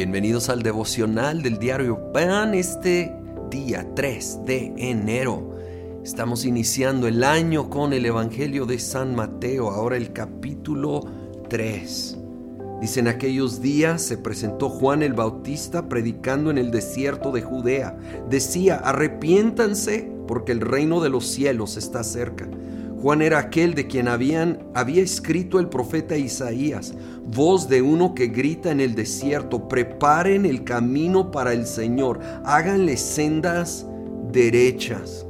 Bienvenidos al devocional del diario Pan este día 3 de enero. Estamos iniciando el año con el Evangelio de San Mateo, ahora el capítulo 3. Dicen aquellos días se presentó Juan el Bautista predicando en el desierto de Judea. Decía, arrepiéntanse porque el reino de los cielos está cerca. Juan era aquel de quien habían, había escrito el profeta Isaías, voz de uno que grita en el desierto, preparen el camino para el Señor, háganle sendas derechas.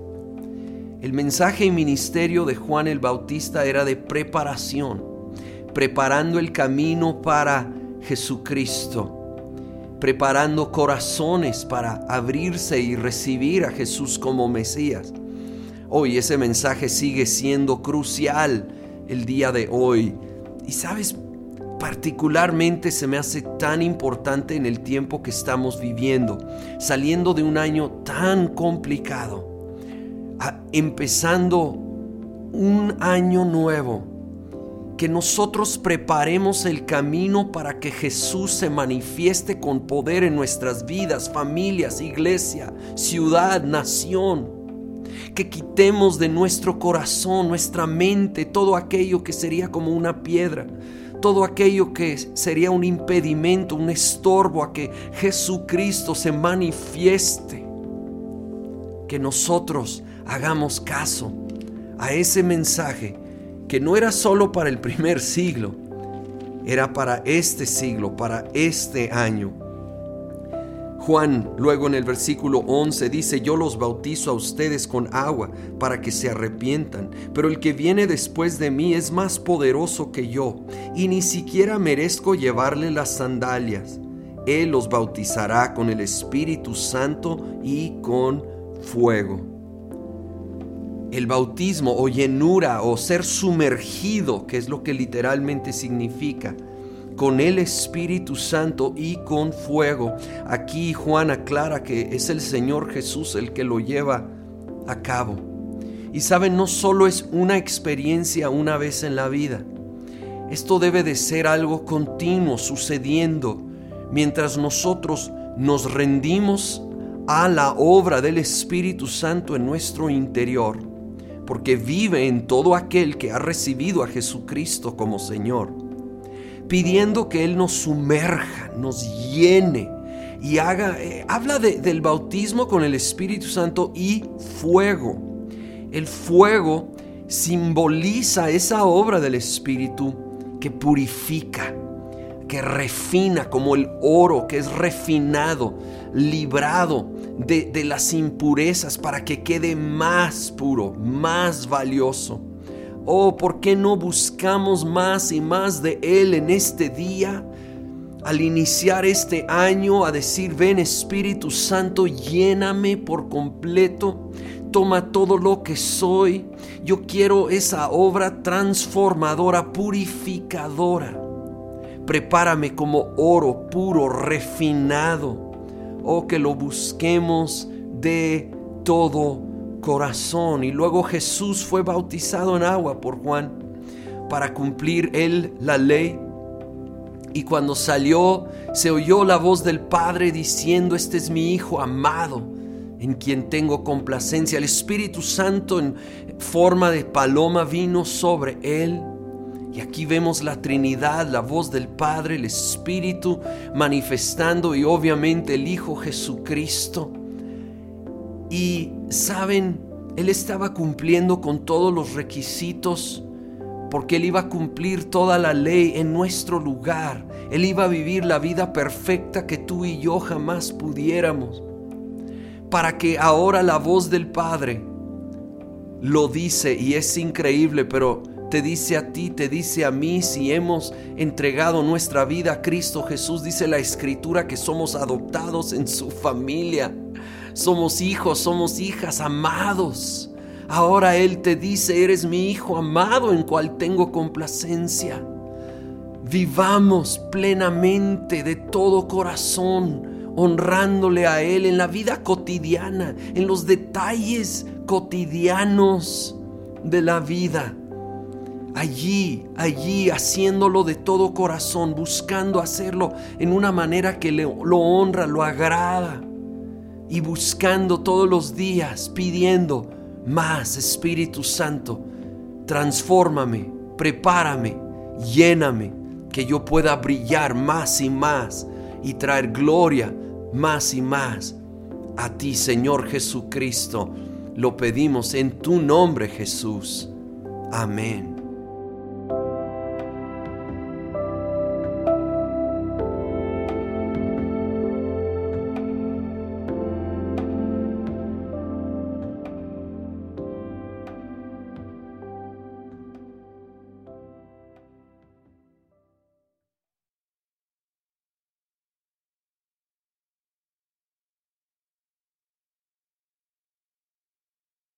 El mensaje y ministerio de Juan el Bautista era de preparación, preparando el camino para Jesucristo, preparando corazones para abrirse y recibir a Jesús como Mesías. Hoy ese mensaje sigue siendo crucial el día de hoy. Y sabes, particularmente se me hace tan importante en el tiempo que estamos viviendo, saliendo de un año tan complicado, empezando un año nuevo, que nosotros preparemos el camino para que Jesús se manifieste con poder en nuestras vidas, familias, iglesia, ciudad, nación que quitemos de nuestro corazón, nuestra mente, todo aquello que sería como una piedra, todo aquello que sería un impedimento, un estorbo a que Jesucristo se manifieste. Que nosotros hagamos caso a ese mensaje que no era solo para el primer siglo, era para este siglo, para este año Juan luego en el versículo 11 dice, yo los bautizo a ustedes con agua para que se arrepientan, pero el que viene después de mí es más poderoso que yo, y ni siquiera merezco llevarle las sandalias. Él los bautizará con el Espíritu Santo y con fuego. El bautismo o llenura o ser sumergido, que es lo que literalmente significa, con el Espíritu Santo y con fuego. Aquí Juan aclara que es el Señor Jesús el que lo lleva a cabo. Y saben, no solo es una experiencia una vez en la vida. Esto debe de ser algo continuo sucediendo mientras nosotros nos rendimos a la obra del Espíritu Santo en nuestro interior, porque vive en todo aquel que ha recibido a Jesucristo como Señor pidiendo que Él nos sumerja, nos llene y haga, eh, habla del bautismo con el Espíritu Santo y fuego. El fuego simboliza esa obra del Espíritu que purifica, que refina como el oro que es refinado, librado de, de las impurezas para que quede más puro, más valioso. Oh, ¿por qué no buscamos más y más de Él en este día? Al iniciar este año a decir, ven Espíritu Santo, lléname por completo, toma todo lo que soy. Yo quiero esa obra transformadora, purificadora. Prepárame como oro puro, refinado. Oh, que lo busquemos de todo corazón. Y luego Jesús fue bautizado en agua por Juan para cumplir él la ley. Y cuando salió, se oyó la voz del Padre diciendo, este es mi Hijo amado, en quien tengo complacencia. El Espíritu Santo en forma de paloma vino sobre él. Y aquí vemos la Trinidad, la voz del Padre, el Espíritu manifestando y obviamente el Hijo Jesucristo. Y saben, él estaba cumpliendo con todos los requisitos porque él iba a cumplir toda la ley en nuestro lugar. Él iba a vivir la vida perfecta que tú y yo jamás pudiéramos. Para que ahora la voz del Padre lo dice y es increíble, pero te dice a ti, te dice a mí, si hemos entregado nuestra vida a Cristo Jesús, dice la Escritura que somos adoptados en su familia. Somos hijos, somos hijas amados. Ahora Él te dice, eres mi hijo amado en cual tengo complacencia. Vivamos plenamente de todo corazón, honrándole a Él en la vida cotidiana, en los detalles cotidianos de la vida. allí, allí, haciéndolo de todo corazón, buscando hacerlo en una manera que lo honra, lo agrada, y buscando todos los días, pidiendo más Espíritu Santo, transfórmame, prepárame, lléname, que yo pueda brillar más y más y traer gloria más y más a ti, Señor Jesucristo. Lo pedimos en tu nombre, Jesús. Amén.